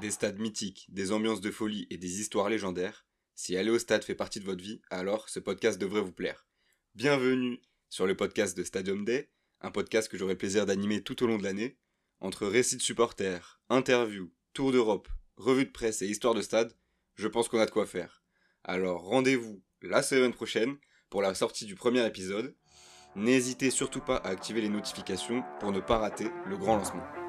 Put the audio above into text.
des stades mythiques, des ambiances de folie et des histoires légendaires, si aller au stade fait partie de votre vie, alors ce podcast devrait vous plaire. Bienvenue sur le podcast de Stadium Day, un podcast que j'aurai le plaisir d'animer tout au long de l'année. Entre récits de supporters, interviews, tours d'Europe, revues de presse et histoires de stade, je pense qu'on a de quoi faire. Alors rendez-vous la semaine prochaine pour la sortie du premier épisode. N'hésitez surtout pas à activer les notifications pour ne pas rater le grand lancement.